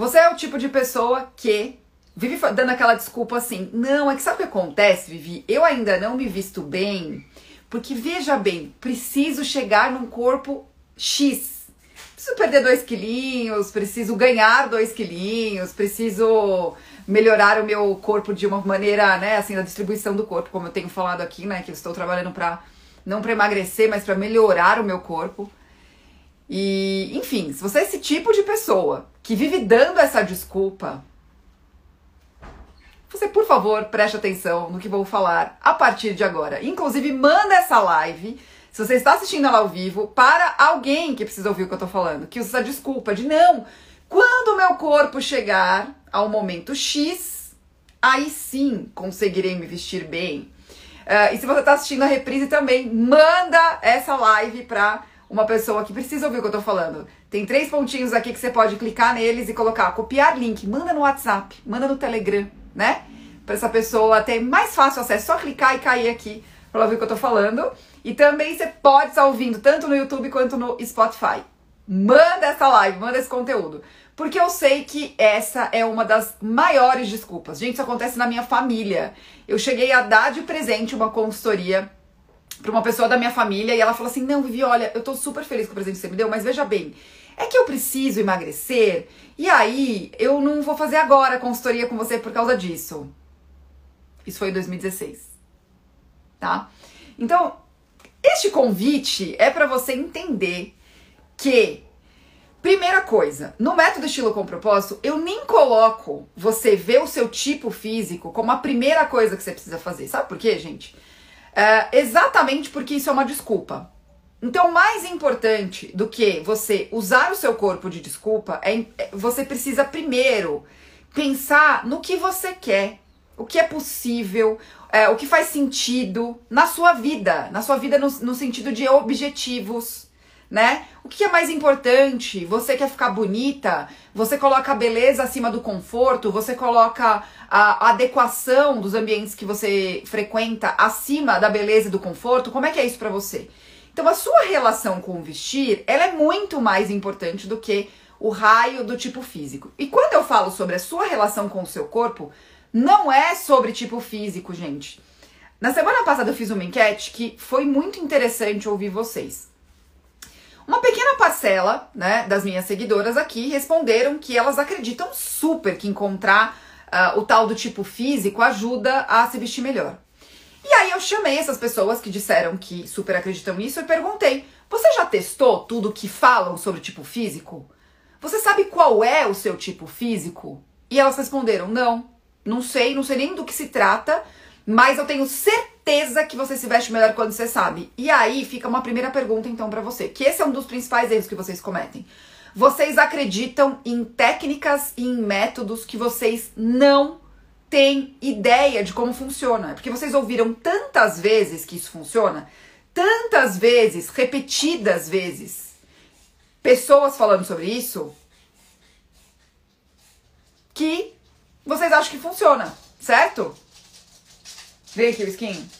Você é o tipo de pessoa que vive dando aquela desculpa assim: não, é que sabe o que acontece, Vivi? Eu ainda não me visto bem, porque veja bem, preciso chegar num corpo X. Preciso perder dois quilinhos, preciso ganhar dois quilinhos, preciso melhorar o meu corpo de uma maneira, né, assim, a distribuição do corpo, como eu tenho falado aqui, né, que eu estou trabalhando para não para emagrecer, mas para melhorar o meu corpo. E, enfim, se você é esse tipo de pessoa que vive dando essa desculpa, você, por favor, preste atenção no que vou falar a partir de agora. Inclusive, manda essa live, se você está assistindo ela ao vivo, para alguém que precisa ouvir o que eu tô falando, que usa essa desculpa de não, quando o meu corpo chegar ao momento X, aí sim conseguirei me vestir bem. Uh, e se você está assistindo a reprise também, manda essa live para uma pessoa que precisa ouvir o que eu tô falando. Tem três pontinhos aqui que você pode clicar neles e colocar copiar link, manda no WhatsApp, manda no Telegram né? Para essa pessoa ter mais fácil acesso, só clicar e cair aqui para ver o que eu tô falando. E também você pode estar ouvindo tanto no YouTube quanto no Spotify. Manda essa live, manda esse conteúdo. Porque eu sei que essa é uma das maiores desculpas. Gente, isso acontece na minha família. Eu cheguei a dar de presente uma consultoria para uma pessoa da minha família e ela falou assim: Não, Vivi, olha, eu tô super feliz com o presente que você me deu, mas veja bem, é que eu preciso emagrecer e aí eu não vou fazer agora consultoria com você por causa disso. Isso foi em 2016. Tá? Então, este convite é para você entender que Primeira coisa, no método estilo com propósito, eu nem coloco você ver o seu tipo físico como a primeira coisa que você precisa fazer. Sabe por quê, gente? É, exatamente porque isso é uma desculpa. Então, mais importante do que você usar o seu corpo de desculpa é, é você precisa primeiro pensar no que você quer, o que é possível, é, o que faz sentido na sua vida, na sua vida no, no sentido de objetivos, né? O que é mais importante? Você quer ficar bonita? Você coloca a beleza acima do conforto? Você coloca a adequação dos ambientes que você frequenta acima da beleza e do conforto? Como é que é isso para você? Então a sua relação com o vestir, ela é muito mais importante do que o raio do tipo físico. E quando eu falo sobre a sua relação com o seu corpo, não é sobre tipo físico, gente. Na semana passada eu fiz uma enquete que foi muito interessante ouvir vocês. Uma pequena parcela, né, das minhas seguidoras aqui responderam que elas acreditam super que encontrar uh, o tal do tipo físico ajuda a se vestir melhor. E aí eu chamei essas pessoas que disseram que super acreditam nisso e perguntei: você já testou tudo que falam sobre tipo físico? Você sabe qual é o seu tipo físico? E elas responderam: não, não sei, não sei nem do que se trata, mas eu tenho certeza que você se veste melhor quando você sabe. E aí fica uma primeira pergunta então para você, que esse é um dos principais erros que vocês cometem. Vocês acreditam em técnicas e em métodos que vocês não tem ideia de como funciona. Porque vocês ouviram tantas vezes que isso funciona, tantas vezes, repetidas vezes, pessoas falando sobre isso, que vocês acham que funciona, certo? Vem aqui o skin.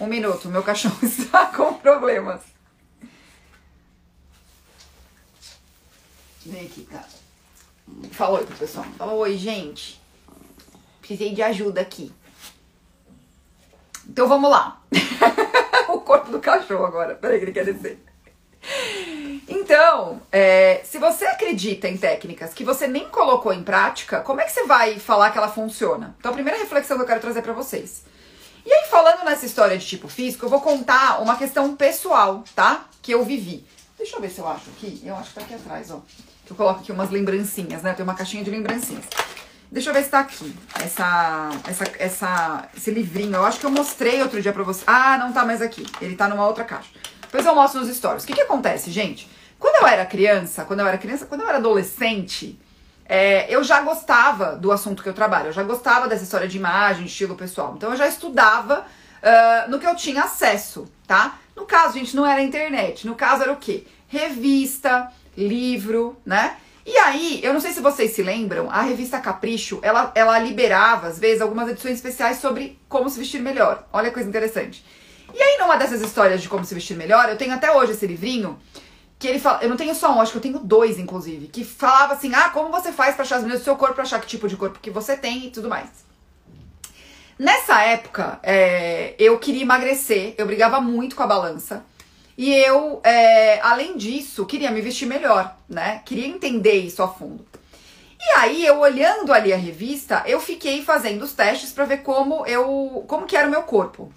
Um minuto, meu cachorro está com problemas. Vem aqui, cara. Fala oi pro pessoal. Fala oi, gente. Precisei de ajuda aqui. Então vamos lá. o corpo do cachorro agora. Peraí que ele quer descer. Então, é, se você acredita em técnicas que você nem colocou em prática, como é que você vai falar que ela funciona? Então, a primeira reflexão que eu quero trazer para vocês. E aí, falando nessa história de tipo físico, eu vou contar uma questão pessoal, tá? Que eu vivi. Deixa eu ver se eu acho aqui. Eu acho que tá aqui atrás, ó. Eu coloco aqui umas lembrancinhas, né? Tem uma caixinha de lembrancinhas. Deixa eu ver se tá aqui. Essa, essa, essa, esse livrinho. Eu acho que eu mostrei outro dia pra você. Ah, não tá mais aqui. Ele tá numa outra caixa. Depois eu mostro nos stories. O que que acontece, gente? Quando eu era criança, quando eu era criança, quando eu era adolescente, é, eu já gostava do assunto que eu trabalho. Eu já gostava dessa história de imagem, estilo pessoal. Então eu já estudava uh, no que eu tinha acesso, tá? No caso, gente, não era internet. No caso era o quê? Revista, livro, né? E aí, eu não sei se vocês se lembram, a revista Capricho, ela, ela liberava, às vezes, algumas edições especiais sobre como se vestir melhor. Olha que coisa interessante. E aí, numa dessas histórias de como se vestir melhor, eu tenho até hoje esse livrinho, que ele fala, eu não tenho só um, acho que eu tenho dois, inclusive, que falava assim, ah, como você faz pra achar as meninas do seu corpo, pra achar que tipo de corpo que você tem e tudo mais. Nessa época, é, eu queria emagrecer, eu brigava muito com a balança. E eu, é, além disso, queria me vestir melhor, né? Queria entender isso a fundo. E aí, eu olhando ali a revista, eu fiquei fazendo os testes para ver como eu, como que era o meu corpo.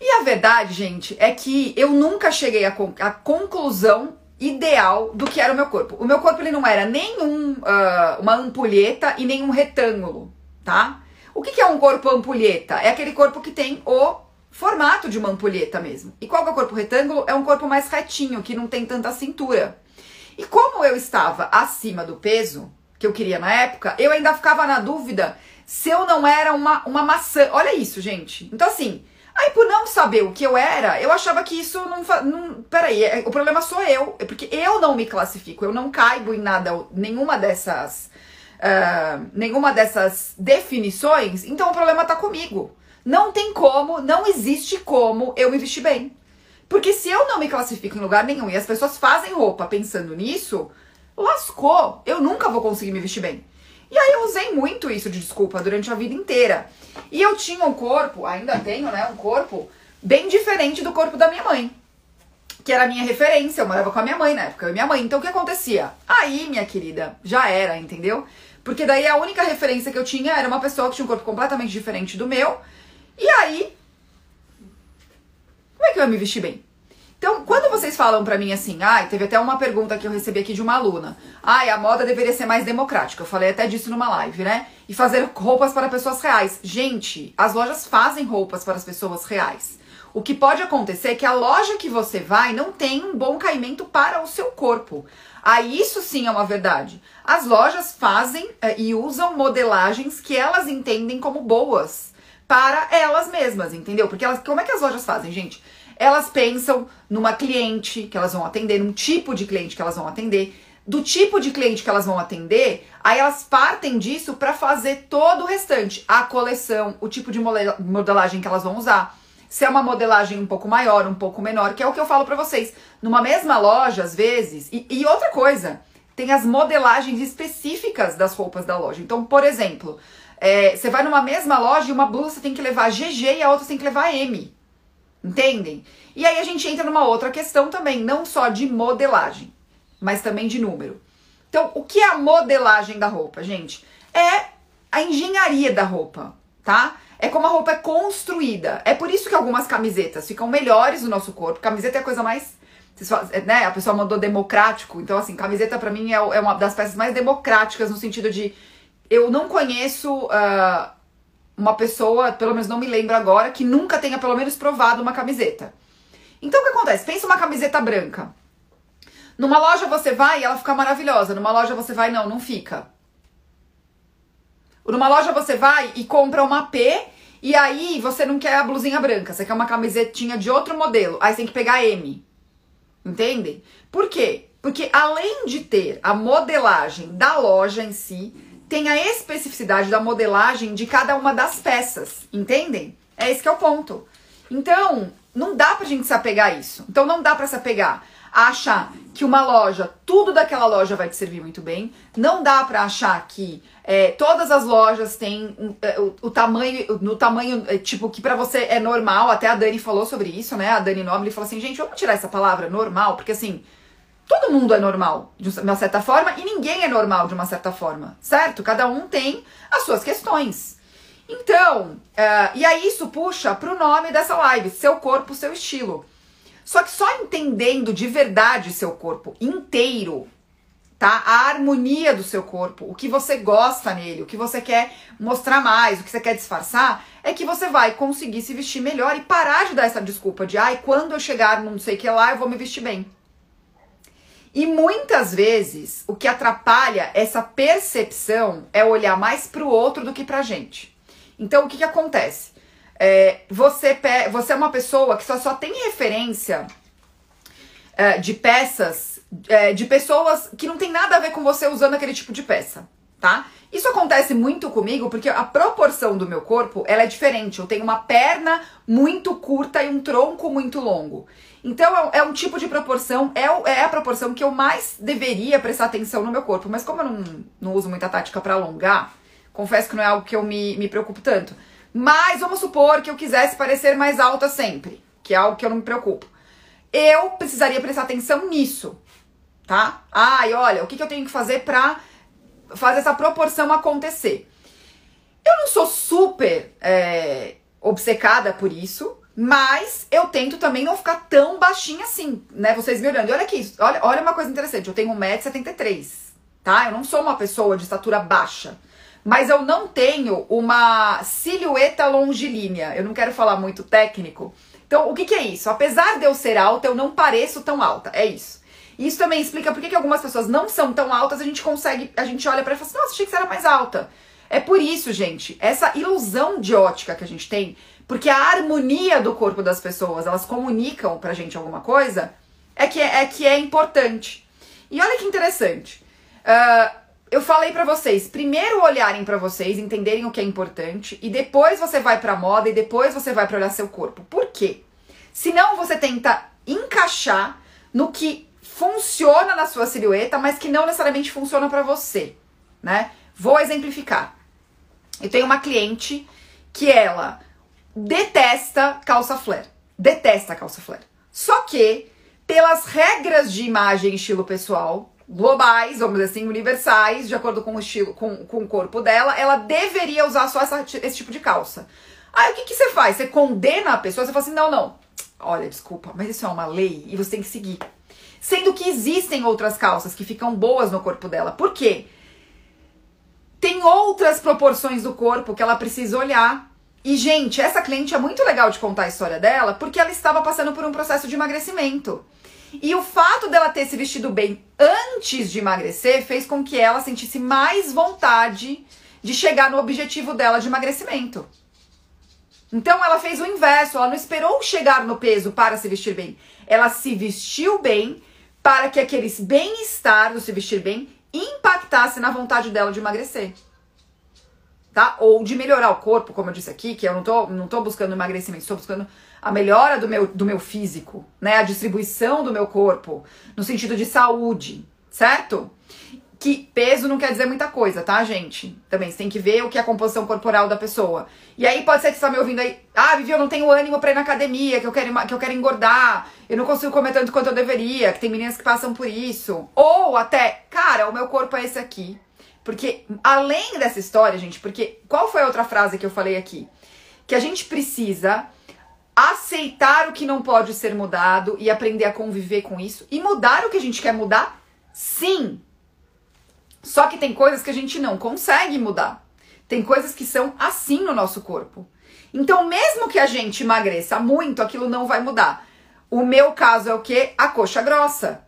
E a verdade, gente, é que eu nunca cheguei à, à conclusão ideal do que era o meu corpo. O meu corpo ele não era nem um, uh, uma ampulheta e nem um retângulo, tá? O que, que é um corpo ampulheta? É aquele corpo que tem o formato de uma ampulheta mesmo. E qual é o corpo retângulo? É um corpo mais retinho, que não tem tanta cintura. E como eu estava acima do peso que eu queria na época, eu ainda ficava na dúvida se eu não era uma, uma maçã. Olha isso, gente. Então, assim, Aí, por não saber o que eu era, eu achava que isso não. não peraí, é, o problema sou eu. É porque eu não me classifico, eu não caibo em nada, nenhuma dessas. Uh, nenhuma dessas definições, então o problema tá comigo. Não tem como, não existe como eu me vestir bem. Porque se eu não me classifico em lugar nenhum e as pessoas fazem roupa pensando nisso, lascou. Eu nunca vou conseguir me vestir bem. E aí eu usei muito isso de desculpa durante a vida inteira. E eu tinha um corpo, ainda tenho, né, um corpo bem diferente do corpo da minha mãe. Que era a minha referência, eu morava com a minha mãe na época, eu e minha mãe. Então o que acontecia? Aí, minha querida, já era, entendeu? Porque daí a única referência que eu tinha era uma pessoa que tinha um corpo completamente diferente do meu. E aí, como é que eu ia me vestir bem? Então, quando vocês falam para mim assim, ai, ah, teve até uma pergunta que eu recebi aqui de uma aluna. Ai, ah, a moda deveria ser mais democrática. Eu falei até disso numa live, né? E fazer roupas para pessoas reais. Gente, as lojas fazem roupas para as pessoas reais. O que pode acontecer é que a loja que você vai não tem um bom caimento para o seu corpo. Aí isso sim é uma verdade. As lojas fazem eh, e usam modelagens que elas entendem como boas para elas mesmas, entendeu? Porque elas, como é que as lojas fazem, gente? Elas pensam numa cliente que elas vão atender, num tipo de cliente que elas vão atender, do tipo de cliente que elas vão atender, aí elas partem disso para fazer todo o restante, a coleção, o tipo de modelagem que elas vão usar. Se é uma modelagem um pouco maior, um pouco menor, que é o que eu falo para vocês. Numa mesma loja, às vezes, e, e outra coisa, tem as modelagens específicas das roupas da loja. Então, por exemplo, é, você vai numa mesma loja e uma blusa tem que levar GG e a outra tem que levar M. Entendem? E aí a gente entra numa outra questão também, não só de modelagem, mas também de número. Então, o que é a modelagem da roupa, gente? É a engenharia da roupa, tá? É como a roupa é construída. É por isso que algumas camisetas ficam melhores no nosso corpo. Camiseta é a coisa mais. Né? A pessoa mandou democrático. Então, assim, camiseta para mim é, é, uma das peças mais democráticas no sentido de. Eu não conheço. Uh, uma pessoa, pelo menos não me lembro agora, que nunca tenha pelo menos provado uma camiseta. Então o que acontece? Pensa uma camiseta branca. Numa loja você vai e ela fica maravilhosa. Numa loja você vai, não, não fica. Numa loja você vai e compra uma P e aí você não quer a blusinha branca, você quer uma camisetinha de outro modelo. Aí você tem que pegar M. Entendem? Por quê? Porque além de ter a modelagem da loja em si, tem a especificidade da modelagem de cada uma das peças, entendem? É esse que é o ponto. Então, não dá pra gente se apegar a isso. Então, não dá pra se apegar a achar que uma loja, tudo daquela loja vai te servir muito bem. Não dá pra achar que é, todas as lojas têm é, o, o, tamanho, no tamanho, é, tipo, que para você é normal. Até a Dani falou sobre isso, né? A Dani Noble falou assim, gente, vamos tirar essa palavra normal, porque assim, todo mundo é normal de uma certa forma e ninguém é normal de uma certa forma, certo? Cada um tem as suas questões. Então, uh, e aí isso puxa pro nome dessa live, seu corpo, seu estilo. Só que só entendendo de verdade seu corpo inteiro, tá? A harmonia do seu corpo, o que você gosta nele, o que você quer mostrar mais, o que você quer disfarçar, é que você vai conseguir se vestir melhor e parar de dar essa desculpa de, ai, quando eu chegar não sei o que lá, eu vou me vestir bem. E muitas vezes o que atrapalha essa percepção é olhar mais para o outro do que para a gente. Então o que, que acontece? É, você, você é uma pessoa que só, só tem referência é, de peças é, de pessoas que não tem nada a ver com você usando aquele tipo de peça, tá? Isso acontece muito comigo porque a proporção do meu corpo ela é diferente. Eu tenho uma perna muito curta e um tronco muito longo. Então é, é um tipo de proporção, é, é, a proporção que eu mais deveria prestar atenção no meu corpo. Mas como eu não, não uso muita tática para alongar, confesso que não é algo que eu me, me preocupo tanto. Mas vamos supor que eu quisesse parecer mais alta sempre, que é algo que eu não me preocupo. Eu precisaria prestar atenção nisso, tá? Ai, olha, o que, que eu tenho que fazer pra fazer essa proporção acontecer? Eu não sou super é, obcecada por isso, mas eu tento também não ficar tão baixinha assim, né? Vocês me olhando. E olha aqui, olha, olha uma coisa interessante. Eu tenho 1,73m, tá? Eu não sou uma pessoa de estatura baixa. Mas eu não tenho uma silhueta longilínea. Eu não quero falar muito técnico. Então, o que, que é isso? Apesar de eu ser alta, eu não pareço tão alta. É isso. Isso também explica por que, algumas pessoas não são tão altas, a gente consegue, a gente olha para e fala assim, nossa, achei que você era mais alta. É por isso, gente, essa ilusão de ótica que a gente tem porque a harmonia do corpo das pessoas, elas comunicam pra gente alguma coisa, é que é, é que é importante. E olha que interessante. Uh, eu falei para vocês, primeiro olharem para vocês, entenderem o que é importante, e depois você vai pra moda e depois você vai pra olhar seu corpo. Por quê? Senão você tenta encaixar no que funciona na sua silhueta, mas que não necessariamente funciona para você, né? Vou exemplificar. Eu tenho uma cliente que ela detesta calça flare. Detesta calça flare. Só que, pelas regras de imagem e estilo pessoal, globais, vamos dizer assim, universais, de acordo com o estilo, com, com o corpo dela, ela deveria usar só essa, esse tipo de calça. Aí o que, que você faz? Você condena a pessoa, você fala assim, não, não. Olha, desculpa, mas isso é uma lei e você tem que seguir. Sendo que existem outras calças que ficam boas no corpo dela. Por quê? Tem outras proporções do corpo que ela precisa olhar e, gente, essa cliente é muito legal de contar a história dela porque ela estava passando por um processo de emagrecimento. E o fato dela ter se vestido bem antes de emagrecer fez com que ela sentisse mais vontade de chegar no objetivo dela de emagrecimento. Então ela fez o inverso, ela não esperou chegar no peso para se vestir bem. Ela se vestiu bem para que aquele bem-estar do se vestir bem impactasse na vontade dela de emagrecer tá? Ou de melhorar o corpo, como eu disse aqui, que eu não tô, não tô buscando emagrecimento, estou buscando a melhora do meu, do meu físico, né? A distribuição do meu corpo, no sentido de saúde, certo? Que peso não quer dizer muita coisa, tá, gente? Também você tem que ver o que é a composição corporal da pessoa. E aí pode ser que você tá me ouvindo aí, ah, Vivi, eu não tenho ânimo pra ir na academia, que eu quero, que eu quero engordar, eu não consigo comer tanto quanto eu deveria, que tem meninas que passam por isso. Ou até, cara, o meu corpo é esse aqui porque além dessa história, gente, porque qual foi a outra frase que eu falei aqui? Que a gente precisa aceitar o que não pode ser mudado e aprender a conviver com isso e mudar o que a gente quer mudar? Sim. Só que tem coisas que a gente não consegue mudar. Tem coisas que são assim no nosso corpo. Então, mesmo que a gente emagreça muito, aquilo não vai mudar. O meu caso é o que? A coxa grossa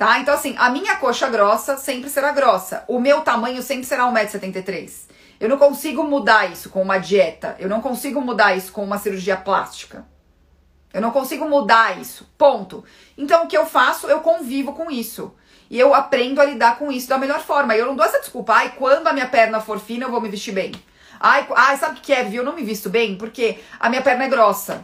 tá? Então, assim, a minha coxa grossa sempre será grossa. O meu tamanho sempre será 1,73m. Eu não consigo mudar isso com uma dieta. Eu não consigo mudar isso com uma cirurgia plástica. Eu não consigo mudar isso. Ponto. Então, o que eu faço? Eu convivo com isso. E eu aprendo a lidar com isso da melhor forma. E eu não dou essa desculpa. Ai, quando a minha perna for fina, eu vou me vestir bem. Ai, ai sabe o que é, viu? Eu não me visto bem porque a minha perna é grossa.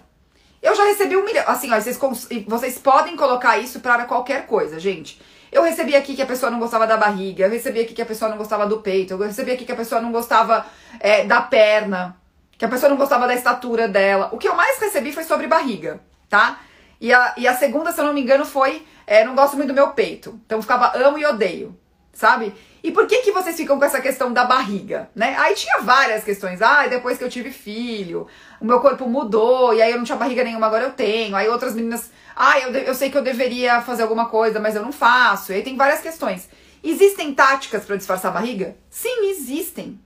Eu já recebi um milhão. Assim, ó, vocês, vocês podem colocar isso para qualquer coisa, gente. Eu recebi aqui que a pessoa não gostava da barriga, eu recebi aqui que a pessoa não gostava do peito, eu recebi aqui que a pessoa não gostava é, da perna, que a pessoa não gostava da estatura dela. O que eu mais recebi foi sobre barriga, tá? E a, e a segunda, se eu não me engano, foi é, não gosto muito do meu peito. Então ficava amo e odeio, sabe? E por que que vocês ficam com essa questão da barriga, né? Aí tinha várias questões. Ah, depois que eu tive filho, o meu corpo mudou, e aí eu não tinha barriga nenhuma, agora eu tenho. Aí outras meninas, ah, eu, eu sei que eu deveria fazer alguma coisa, mas eu não faço. E aí tem várias questões. Existem táticas para disfarçar a barriga? Sim, existem.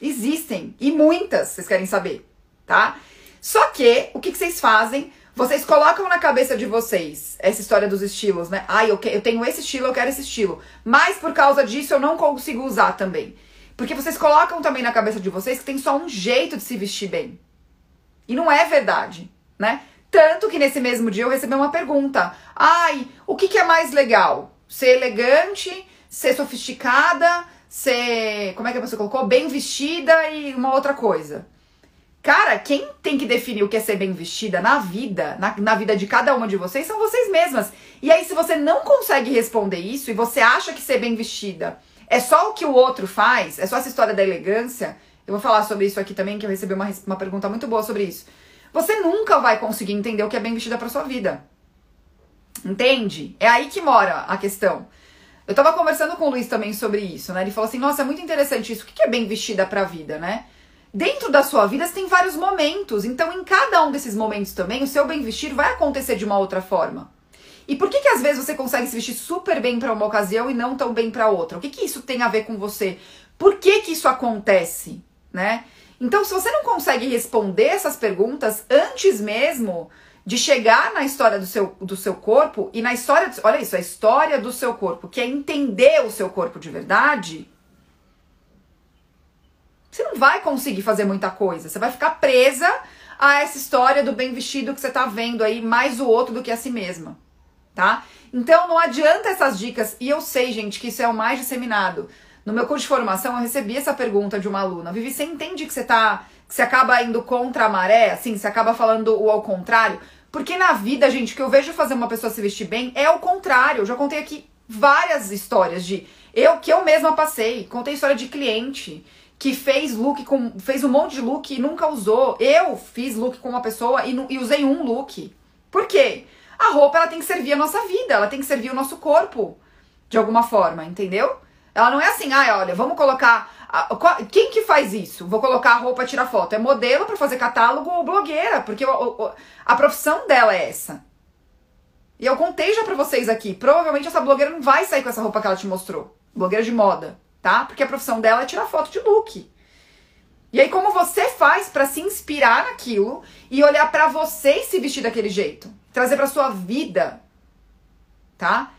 Existem. E muitas, vocês querem saber, tá? Só que, o que, que vocês fazem? Vocês colocam na cabeça de vocês essa história dos estilos, né? Ah, eu, que, eu tenho esse estilo, eu quero esse estilo. Mas por causa disso eu não consigo usar também. Porque vocês colocam também na cabeça de vocês que tem só um jeito de se vestir bem. E não é verdade, né? Tanto que nesse mesmo dia eu recebi uma pergunta. Ai, o que, que é mais legal? Ser elegante, ser sofisticada, ser, como é que a pessoa colocou? Bem vestida e uma outra coisa. Cara, quem tem que definir o que é ser bem vestida na vida, na, na vida de cada uma de vocês, são vocês mesmas. E aí, se você não consegue responder isso e você acha que ser bem vestida é só o que o outro faz, é só essa história da elegância, eu vou falar sobre isso aqui também, que eu recebi uma, uma pergunta muito boa sobre isso. Você nunca vai conseguir entender o que é bem vestida para sua vida. Entende? É aí que mora a questão. Eu tava conversando com o Luiz também sobre isso, né? Ele falou assim: nossa, é muito interessante isso. O que é bem vestida pra vida, né? Dentro da sua vida você tem vários momentos. Então, em cada um desses momentos também, o seu bem vestir vai acontecer de uma outra forma. E por que que às vezes você consegue se vestir super bem para uma ocasião e não tão bem para outra? O que que isso tem a ver com você? Por que que isso acontece, né? Então, se você não consegue responder essas perguntas antes mesmo de chegar na história do seu, do seu corpo e na história, olha isso, a história do seu corpo, que é entender o seu corpo de verdade, você não vai conseguir fazer muita coisa. Você vai ficar presa a essa história do bem vestido que você tá vendo aí, mais o outro do que a si mesma, tá? Então não adianta essas dicas, e eu sei, gente, que isso é o mais disseminado. No meu curso de formação, eu recebi essa pergunta de uma aluna. Vivi, você entende que você tá que você acaba indo contra a maré, assim, você acaba falando o ao contrário. Porque na vida, gente, que eu vejo fazer uma pessoa se vestir bem é o contrário. Eu já contei aqui várias histórias de eu que eu mesma passei. Contei história de cliente que fez look com fez um monte de look e nunca usou. Eu fiz look com uma pessoa e, e usei um look. Por quê? A roupa ela tem que servir a nossa vida, ela tem que servir o nosso corpo de alguma forma, entendeu? Ela não é assim, ah, olha, vamos colocar. Quem que faz isso? Vou colocar a roupa tirar foto. É modelo para fazer catálogo ou blogueira, porque a profissão dela é essa. E eu contei já pra vocês aqui. Provavelmente essa blogueira não vai sair com essa roupa que ela te mostrou. Blogueira de moda, tá? Porque a profissão dela é tirar foto de look. E aí, como você faz para se inspirar naquilo e olhar para você e se vestir daquele jeito? Trazer pra sua vida, tá?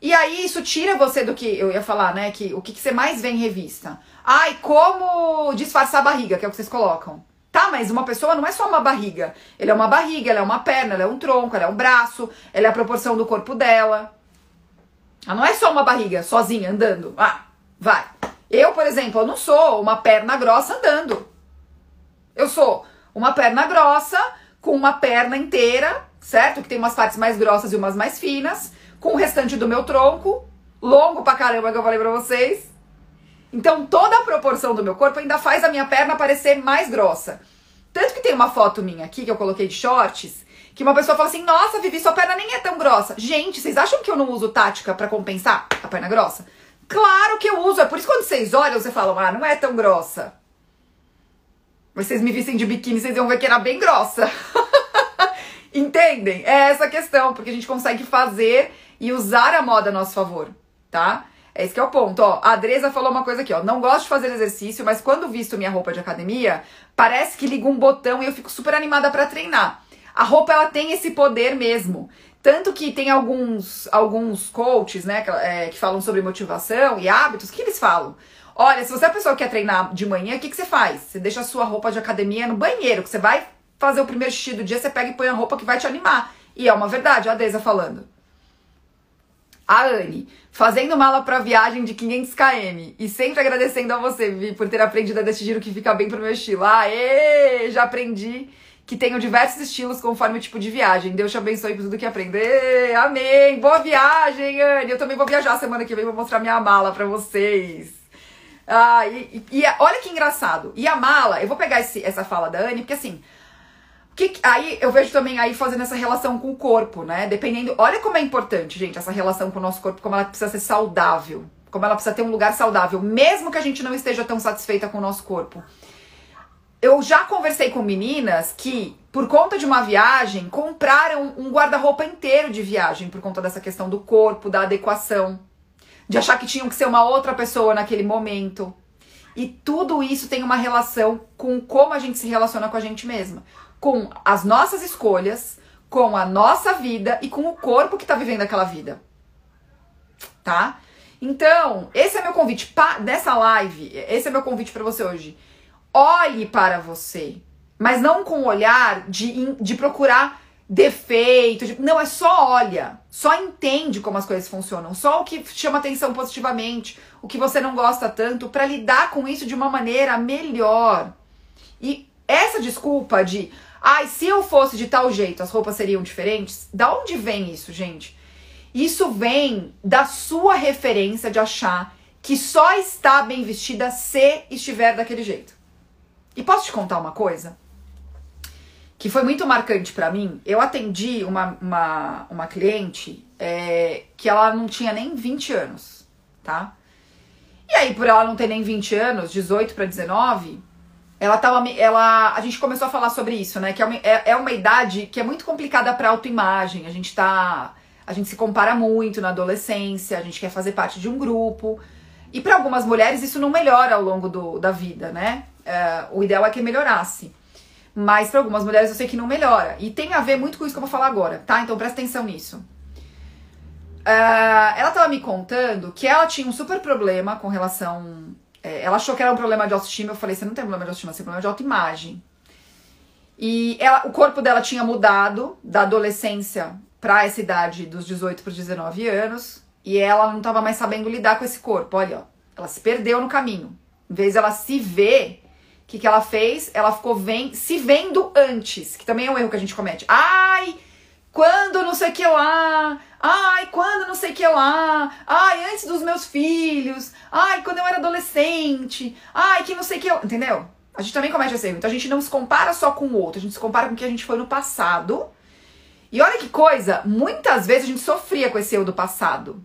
E aí isso tira você do que eu ia falar, né? Que o que, que você mais vê em revista? Ai, como disfarçar a barriga, que é o que vocês colocam. Tá, mas uma pessoa não é só uma barriga. Ele é uma barriga, ela é uma perna, ela é um tronco, ela é um braço, ela é a proporção do corpo dela. Ela não é só uma barriga sozinha andando. Ah, vai. Eu, por exemplo, eu não sou uma perna grossa andando. Eu sou uma perna grossa com uma perna inteira, certo? Que tem umas partes mais grossas e umas mais finas com o restante do meu tronco, longo pra caramba que eu falei pra vocês. Então toda a proporção do meu corpo ainda faz a minha perna parecer mais grossa. Tanto que tem uma foto minha aqui que eu coloquei de shorts, que uma pessoa fala assim: "Nossa, Vivi, sua perna nem é tão grossa". Gente, vocês acham que eu não uso tática para compensar a perna grossa? Claro que eu uso. É por isso que quando vocês olham, vocês falam: "Ah, não é tão grossa". Mas vocês me vissem de biquíni, vocês iam ver que era bem grossa. Entendem? É essa a questão, porque a gente consegue fazer e usar a moda a nosso favor, tá? É esse que é o ponto, ó. A Adresa falou uma coisa aqui, ó. Não gosto de fazer exercício, mas quando visto minha roupa de academia, parece que liga um botão e eu fico super animada para treinar. A roupa, ela tem esse poder mesmo. Tanto que tem alguns, alguns coaches, né, que, é, que falam sobre motivação e hábitos, que eles falam? Olha, se você é a pessoa que quer treinar de manhã, o que, que você faz? Você deixa a sua roupa de academia no banheiro, que você vai fazer o primeiro xixi do dia, você pega e põe a roupa que vai te animar. E é uma verdade, a Adesa falando. A Anne, fazendo mala para viagem de 500 km e sempre agradecendo a você, Vivi, por ter aprendido a desse giro que fica bem pro meu estilo. Aê, já aprendi que tenho diversos estilos conforme o tipo de viagem. Deus te abençoe por tudo que aprender. Amém. Boa viagem, Anne. Eu também vou viajar semana que vem, vou mostrar minha mala para vocês. Ah, e, e, e, olha que engraçado. E a mala, eu vou pegar esse, essa fala da Anne, porque assim, que, aí eu vejo também aí fazendo essa relação com o corpo, né? Dependendo. Olha como é importante, gente, essa relação com o nosso corpo, como ela precisa ser saudável. Como ela precisa ter um lugar saudável, mesmo que a gente não esteja tão satisfeita com o nosso corpo. Eu já conversei com meninas que, por conta de uma viagem, compraram um guarda-roupa inteiro de viagem, por conta dessa questão do corpo, da adequação, de achar que tinham que ser uma outra pessoa naquele momento. E tudo isso tem uma relação com como a gente se relaciona com a gente mesma com as nossas escolhas, com a nossa vida e com o corpo que está vivendo aquela vida. Tá? Então, esse é meu convite dessa live. Esse é meu convite para você hoje. Olhe para você, mas não com o olhar de, de procurar defeito. De... Não, é só olha, só entende como as coisas funcionam, só o que chama atenção positivamente, o que você não gosta tanto, para lidar com isso de uma maneira melhor. E essa desculpa de, ai, se eu fosse de tal jeito, as roupas seriam diferentes, da onde vem isso, gente? Isso vem da sua referência de achar que só está bem vestida se estiver daquele jeito. E posso te contar uma coisa? Que foi muito marcante para mim. Eu atendi uma, uma, uma cliente é, que ela não tinha nem 20 anos, tá? E aí, por ela não ter nem 20 anos, 18 para 19, ela tava. Ela, a gente começou a falar sobre isso, né? Que é uma, é, é uma idade que é muito complicada pra autoimagem. A gente tá. A gente se compara muito na adolescência, a gente quer fazer parte de um grupo. E para algumas mulheres isso não melhora ao longo do, da vida, né? É, o ideal é que melhorasse. Mas para algumas mulheres eu sei que não melhora. E tem a ver muito com isso que eu vou falar agora, tá? Então presta atenção nisso. Uh, ela tava me contando que ela tinha um super problema com relação. É, ela achou que era um problema de autoestima. Eu falei: você não tem problema de autoestima, você tem problema de autoimagem. E ela, o corpo dela tinha mudado da adolescência para essa idade dos 18 para 19 anos. E ela não estava mais sabendo lidar com esse corpo. Olha, ó, ela se perdeu no caminho. Em vez ela se ver, o que, que ela fez? Ela ficou se vendo antes, que também é um erro que a gente comete. Ai, quando não sei o que lá. Ai, quando não sei o que lá. Ai, antes dos meus filhos. Ai, quando eu era adolescente. Ai, que não sei o que. Entendeu? A gente também comete esse erro. Então a gente não se compara só com o outro, a gente se compara com o que a gente foi no passado. E olha que coisa, muitas vezes a gente sofria com esse erro do passado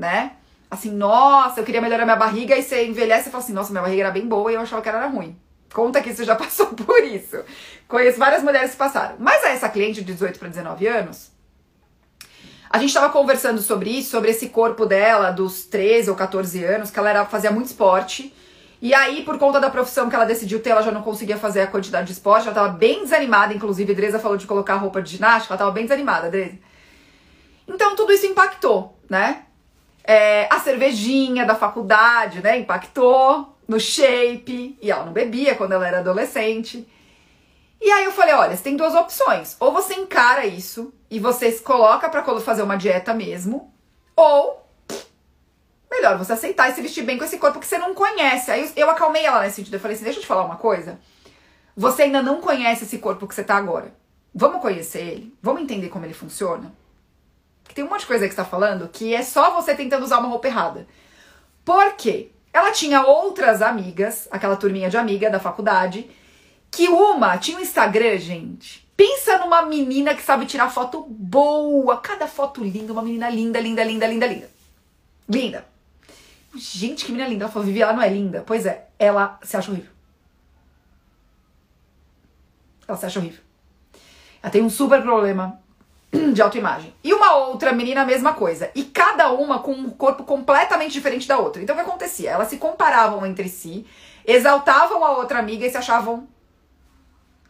né? Assim, nossa, eu queria melhorar minha barriga, e você envelhece e fala assim, nossa, minha barriga era bem boa e eu achava que era ruim. Conta que você já passou por isso. Conheço várias mulheres que passaram. Mas essa cliente de 18 para 19 anos, a gente estava conversando sobre isso, sobre esse corpo dela dos 13 ou 14 anos, que ela era, fazia muito esporte. E aí, por conta da profissão que ela decidiu ter, ela já não conseguia fazer a quantidade de esporte, ela estava bem desanimada, inclusive a Dresa falou de colocar roupa de ginástica, ela estava bem desanimada, Dresa. Então tudo isso impactou, né? É, a cervejinha da faculdade, né? Impactou no shape. E ela não bebia quando ela era adolescente. E aí eu falei, olha, você tem duas opções. Ou você encara isso e você se coloca para fazer uma dieta mesmo, ou melhor você aceitar e se vestir bem com esse corpo que você não conhece. Aí eu acalmei ela nesse sentido. Eu falei assim, deixa eu te falar uma coisa. Você ainda não conhece esse corpo que você tá agora. Vamos conhecer ele? Vamos entender como ele funciona? Tem um monte de coisa que está falando que é só você tentando usar uma roupa errada. Por quê? Ela tinha outras amigas, aquela turminha de amiga da faculdade, que uma tinha um Instagram, gente. Pensa numa menina que sabe tirar foto boa, cada foto linda, uma menina linda, linda, linda, linda, linda. Linda. Gente, que menina linda. Ela falou, Vivi, ela não é linda. Pois é, ela se acha horrível. Ela se acha horrível. Ela tem um super problema de autoimagem. E uma outra menina, a mesma coisa. E cada uma com um corpo completamente diferente da outra. Então o que acontecia? Elas se comparavam entre si, exaltavam a outra amiga e se achavam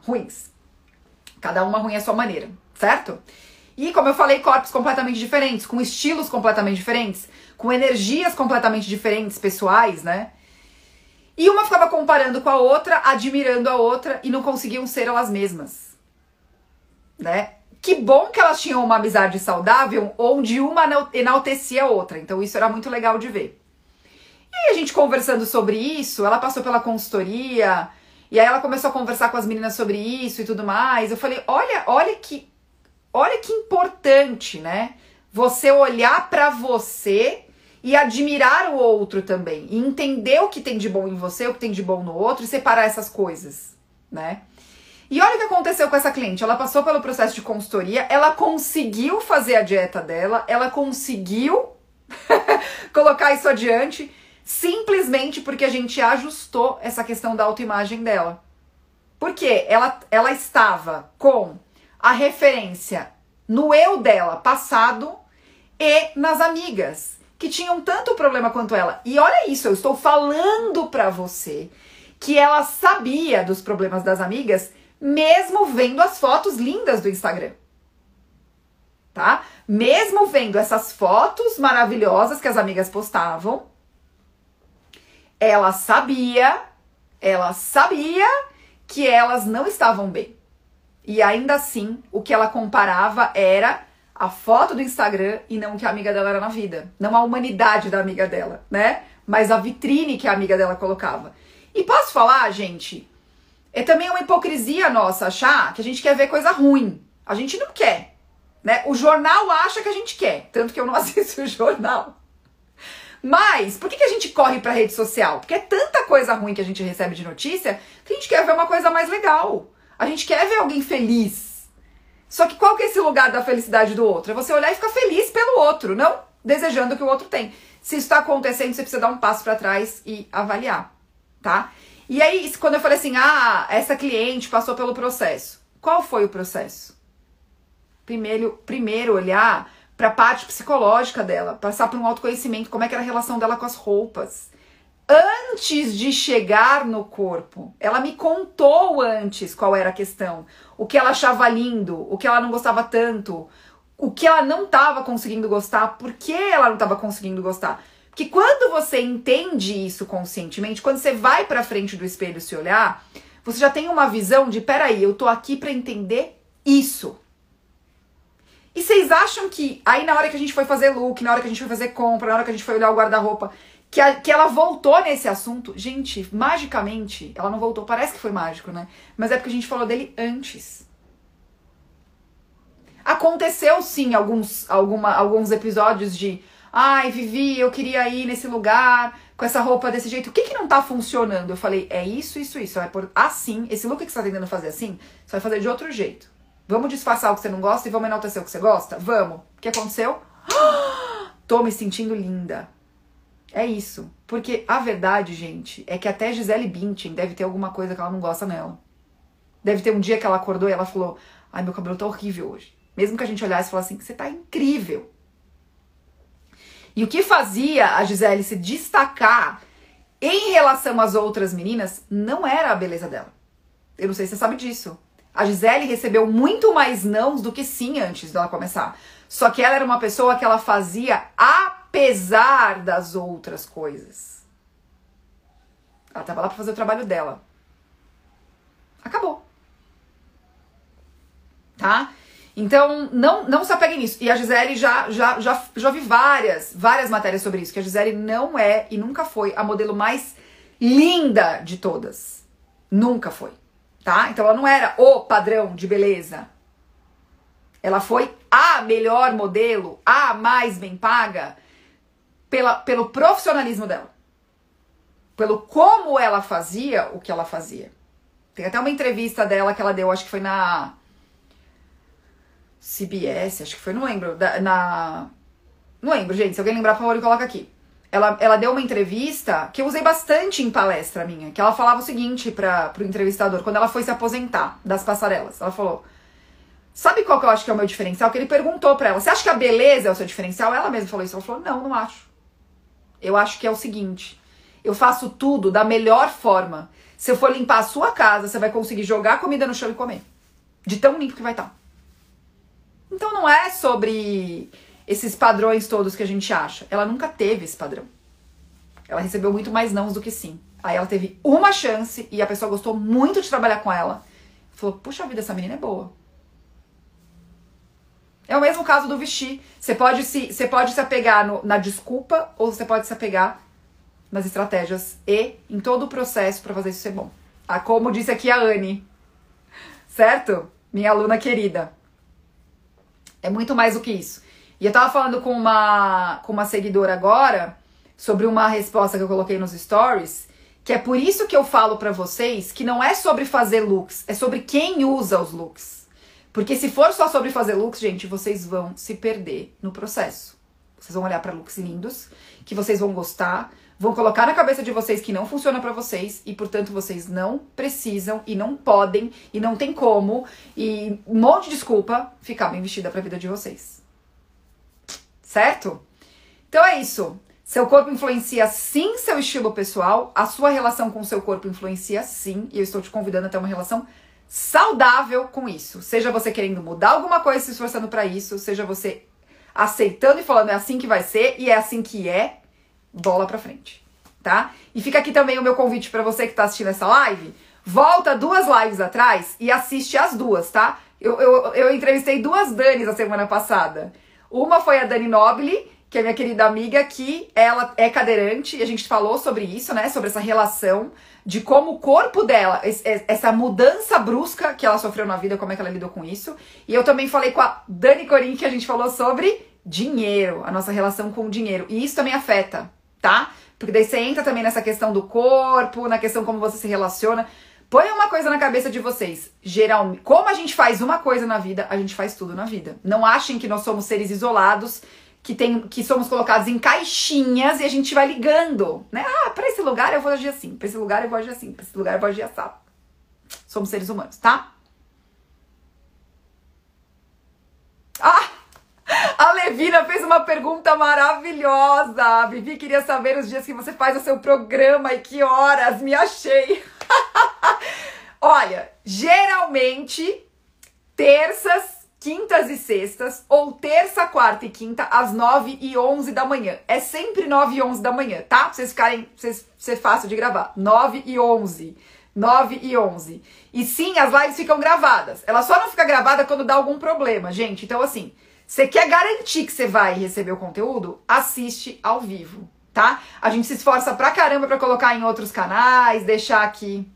ruins. Cada uma ruim à sua maneira, certo? E como eu falei, corpos completamente diferentes, com estilos completamente diferentes, com energias completamente diferentes, pessoais, né? E uma ficava comparando com a outra, admirando a outra e não conseguiam ser elas mesmas. Né? Que bom que elas tinham uma amizade saudável onde uma enaltecia a outra. Então isso era muito legal de ver. E a gente conversando sobre isso, ela passou pela consultoria, e aí ela começou a conversar com as meninas sobre isso e tudo mais. Eu falei: "Olha, olha que olha que importante, né? Você olhar para você e admirar o outro também, e entender o que tem de bom em você, o que tem de bom no outro e separar essas coisas, né? E olha o que aconteceu com essa cliente. Ela passou pelo processo de consultoria, ela conseguiu fazer a dieta dela, ela conseguiu colocar isso adiante, simplesmente porque a gente ajustou essa questão da autoimagem dela. Porque ela, ela estava com a referência no eu dela passado e nas amigas que tinham tanto problema quanto ela. E olha isso, eu estou falando para você que ela sabia dos problemas das amigas mesmo vendo as fotos lindas do Instagram. Tá? Mesmo vendo essas fotos maravilhosas que as amigas postavam, ela sabia, ela sabia que elas não estavam bem. E ainda assim, o que ela comparava era a foto do Instagram e não o que a amiga dela era na vida. Não a humanidade da amiga dela, né? Mas a vitrine que a amiga dela colocava. E posso falar, gente, é também uma hipocrisia nossa achar que a gente quer ver coisa ruim. A gente não quer. Né? O jornal acha que a gente quer, tanto que eu não assisto o jornal. Mas, por que, que a gente corre pra rede social? Porque é tanta coisa ruim que a gente recebe de notícia que a gente quer ver uma coisa mais legal. A gente quer ver alguém feliz. Só que qual que é esse lugar da felicidade do outro? É você olhar e ficar feliz pelo outro, não desejando o que o outro tem. Se isso está acontecendo, você precisa dar um passo para trás e avaliar, tá? E aí, quando eu falei assim, ah, essa cliente passou pelo processo. Qual foi o processo? Primeiro, primeiro olhar para a parte psicológica dela, passar por um autoconhecimento, como é que era a relação dela com as roupas. Antes de chegar no corpo, ela me contou antes qual era a questão, o que ela achava lindo, o que ela não gostava tanto, o que ela não estava conseguindo gostar, por que ela não estava conseguindo gostar. Porque quando você entende isso conscientemente, quando você vai para frente do espelho se olhar, você já tem uma visão de, peraí, eu tô aqui para entender isso. E vocês acham que aí na hora que a gente foi fazer look, na hora que a gente foi fazer compra, na hora que a gente foi olhar o guarda-roupa, que, que ela voltou nesse assunto? Gente, magicamente, ela não voltou, parece que foi mágico, né? Mas é porque a gente falou dele antes. Aconteceu sim alguns, alguma, alguns episódios de ai, Vivi, eu queria ir nesse lugar com essa roupa desse jeito. O que que não tá funcionando? Eu falei, é isso, isso, isso. Vai por assim, esse look que você tá tentando fazer assim, você vai fazer de outro jeito. Vamos disfarçar o que você não gosta e vamos enaltecer o que você gosta? Vamos. O que aconteceu? Tô me sentindo linda. É isso. Porque a verdade, gente, é que até Gisele Bündchen deve ter alguma coisa que ela não gosta nela. Deve ter um dia que ela acordou e ela falou: Ai, meu cabelo tá horrível hoje. Mesmo que a gente olhasse e falasse assim: Você tá incrível. E o que fazia a Gisele se destacar em relação às outras meninas não era a beleza dela. Eu não sei se você sabe disso. A Gisele recebeu muito mais nãos do que sim antes dela começar. Só que ela era uma pessoa que ela fazia apesar das outras coisas. Ela tava lá pra fazer o trabalho dela. Acabou. Tá? Então, não, não se apeguem nisso. E a Gisele já, já, já, já vi várias, várias matérias sobre isso, que a Gisele não é e nunca foi a modelo mais linda de todas. Nunca foi tá? Então ela não era o padrão de beleza. Ela foi a melhor modelo, a mais bem paga pela, pelo profissionalismo dela. Pelo como ela fazia o que ela fazia. Tem até uma entrevista dela que ela deu, acho que foi na CBS, acho que foi, não lembro, da, na não lembro, gente, se alguém lembrar, por favor, coloca aqui ela, ela deu uma entrevista que eu usei bastante em palestra minha, que ela falava o seguinte para pro entrevistador, quando ela foi se aposentar das passarelas. Ela falou: Sabe qual que eu acho que é o meu diferencial? Que ele perguntou para ela: Você acha que a beleza é o seu diferencial? Ela mesma falou isso. Ela falou: Não, não acho. Eu acho que é o seguinte: eu faço tudo da melhor forma. Se eu for limpar a sua casa, você vai conseguir jogar comida no chão e comer. De tão limpo que vai estar. Então não é sobre esses padrões todos que a gente acha. Ela nunca teve esse padrão. Ela recebeu muito mais nãos do que sim. Aí ela teve uma chance e a pessoa gostou muito de trabalhar com ela. Falou: Puxa vida, essa menina é boa. É o mesmo caso do vestir. Você pode se, você pode se apegar no, na desculpa ou você pode se apegar nas estratégias e em todo o processo para fazer isso ser bom. Ah, como disse aqui a Anne, certo? Minha aluna querida. É muito mais do que isso. E eu tava falando com uma, com uma seguidora agora sobre uma resposta que eu coloquei nos stories, que é por isso que eu falo para vocês que não é sobre fazer looks, é sobre quem usa os looks. Porque se for só sobre fazer looks, gente, vocês vão se perder no processo. Vocês vão olhar para looks lindos, que vocês vão gostar, vão colocar na cabeça de vocês que não funciona para vocês e, portanto, vocês não precisam e não podem e não tem como e um monte de desculpa ficar bem vestida para a vida de vocês certo? Então é isso. Seu corpo influencia sim seu estilo pessoal, a sua relação com o seu corpo influencia sim, e eu estou te convidando a ter uma relação saudável com isso. Seja você querendo mudar alguma coisa, se esforçando para isso, seja você aceitando e falando é assim que vai ser e é assim que é, bola pra frente, tá? E fica aqui também o meu convite para você que tá assistindo essa live, volta duas lives atrás e assiste as duas, tá? Eu, eu, eu entrevistei duas Danis a semana passada. Uma foi a Dani Nobile, que é minha querida amiga, que ela é cadeirante, e a gente falou sobre isso, né? Sobre essa relação de como o corpo dela, essa mudança brusca que ela sofreu na vida, como é que ela lidou com isso. E eu também falei com a Dani Corim, que a gente falou sobre dinheiro, a nossa relação com o dinheiro. E isso também afeta, tá? Porque daí você entra também nessa questão do corpo, na questão como você se relaciona. Põe uma coisa na cabeça de vocês. Geralmente, como a gente faz uma coisa na vida, a gente faz tudo na vida. Não achem que nós somos seres isolados, que, tem, que somos colocados em caixinhas e a gente vai ligando, né? Ah, para esse lugar eu vou agir assim, para esse lugar eu vou agir assim, para esse lugar eu vou agir assim. Somos seres humanos, tá? Ah! A Levina fez uma pergunta maravilhosa. A Vivi queria saber os dias que você faz o seu programa e que horas. Me achei. Olha, geralmente terças, quintas e sextas, ou terça, quarta e quinta, às 9 e 11 da manhã. É sempre 9 e 11 da manhã, tá? Pra vocês ficarem, pra vocês, ser fácil de gravar. 9 e 11. 9 e 11. E sim, as lives ficam gravadas. Ela só não fica gravada quando dá algum problema, gente. Então, assim, você quer garantir que você vai receber o conteúdo? Assiste ao vivo tá? A gente se esforça pra caramba pra colocar em outros canais, deixar aqui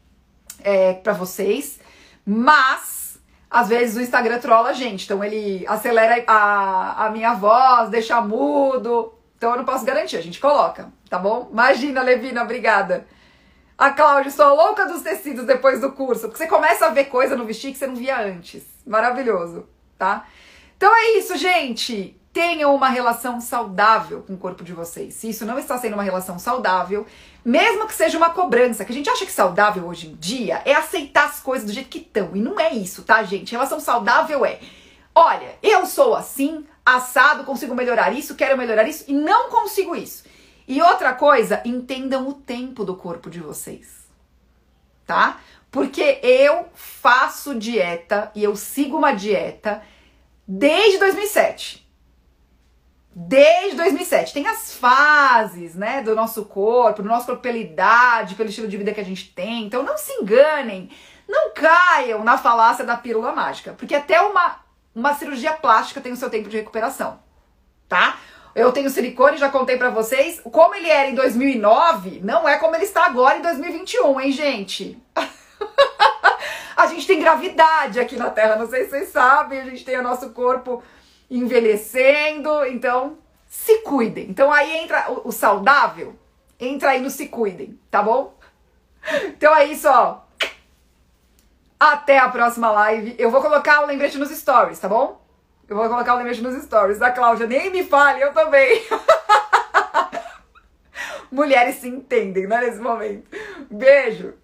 é, pra vocês, mas às vezes o Instagram trola a gente, então ele acelera a, a minha voz, deixa mudo, então eu não posso garantir, a gente coloca, tá bom? Imagina, Levina, obrigada. A Cláudia, sou louca dos tecidos depois do curso, porque você começa a ver coisa no vestir que você não via antes. Maravilhoso, tá? Então é isso, gente. Tenham uma relação saudável com o corpo de vocês. Se isso não está sendo uma relação saudável, mesmo que seja uma cobrança, que a gente acha que saudável hoje em dia é aceitar as coisas do jeito que estão. E não é isso, tá, gente? Relação saudável é: olha, eu sou assim, assado, consigo melhorar isso, quero melhorar isso e não consigo isso. E outra coisa, entendam o tempo do corpo de vocês. Tá? Porque eu faço dieta e eu sigo uma dieta desde 2007 desde 2007. Tem as fases, né, do nosso corpo, do nosso corpo pela idade, pelo estilo de vida que a gente tem. Então não se enganem, não caiam na falácia da pílula mágica, porque até uma, uma cirurgia plástica tem o seu tempo de recuperação, tá? Eu tenho silicone, já contei para vocês. Como ele era em 2009, não é como ele está agora em 2021, hein, gente? a gente tem gravidade aqui na Terra, não sei se vocês sabem, a gente tem o nosso corpo envelhecendo, então se cuidem. Então aí entra o, o saudável, entra aí no se cuidem, tá bom? Então é isso, ó. Até a próxima live. Eu vou colocar o lembrete nos stories, tá bom? Eu vou colocar o lembrete nos stories da Cláudia. Nem me fale, eu também. Mulheres se entendem, né, nesse momento. Beijo.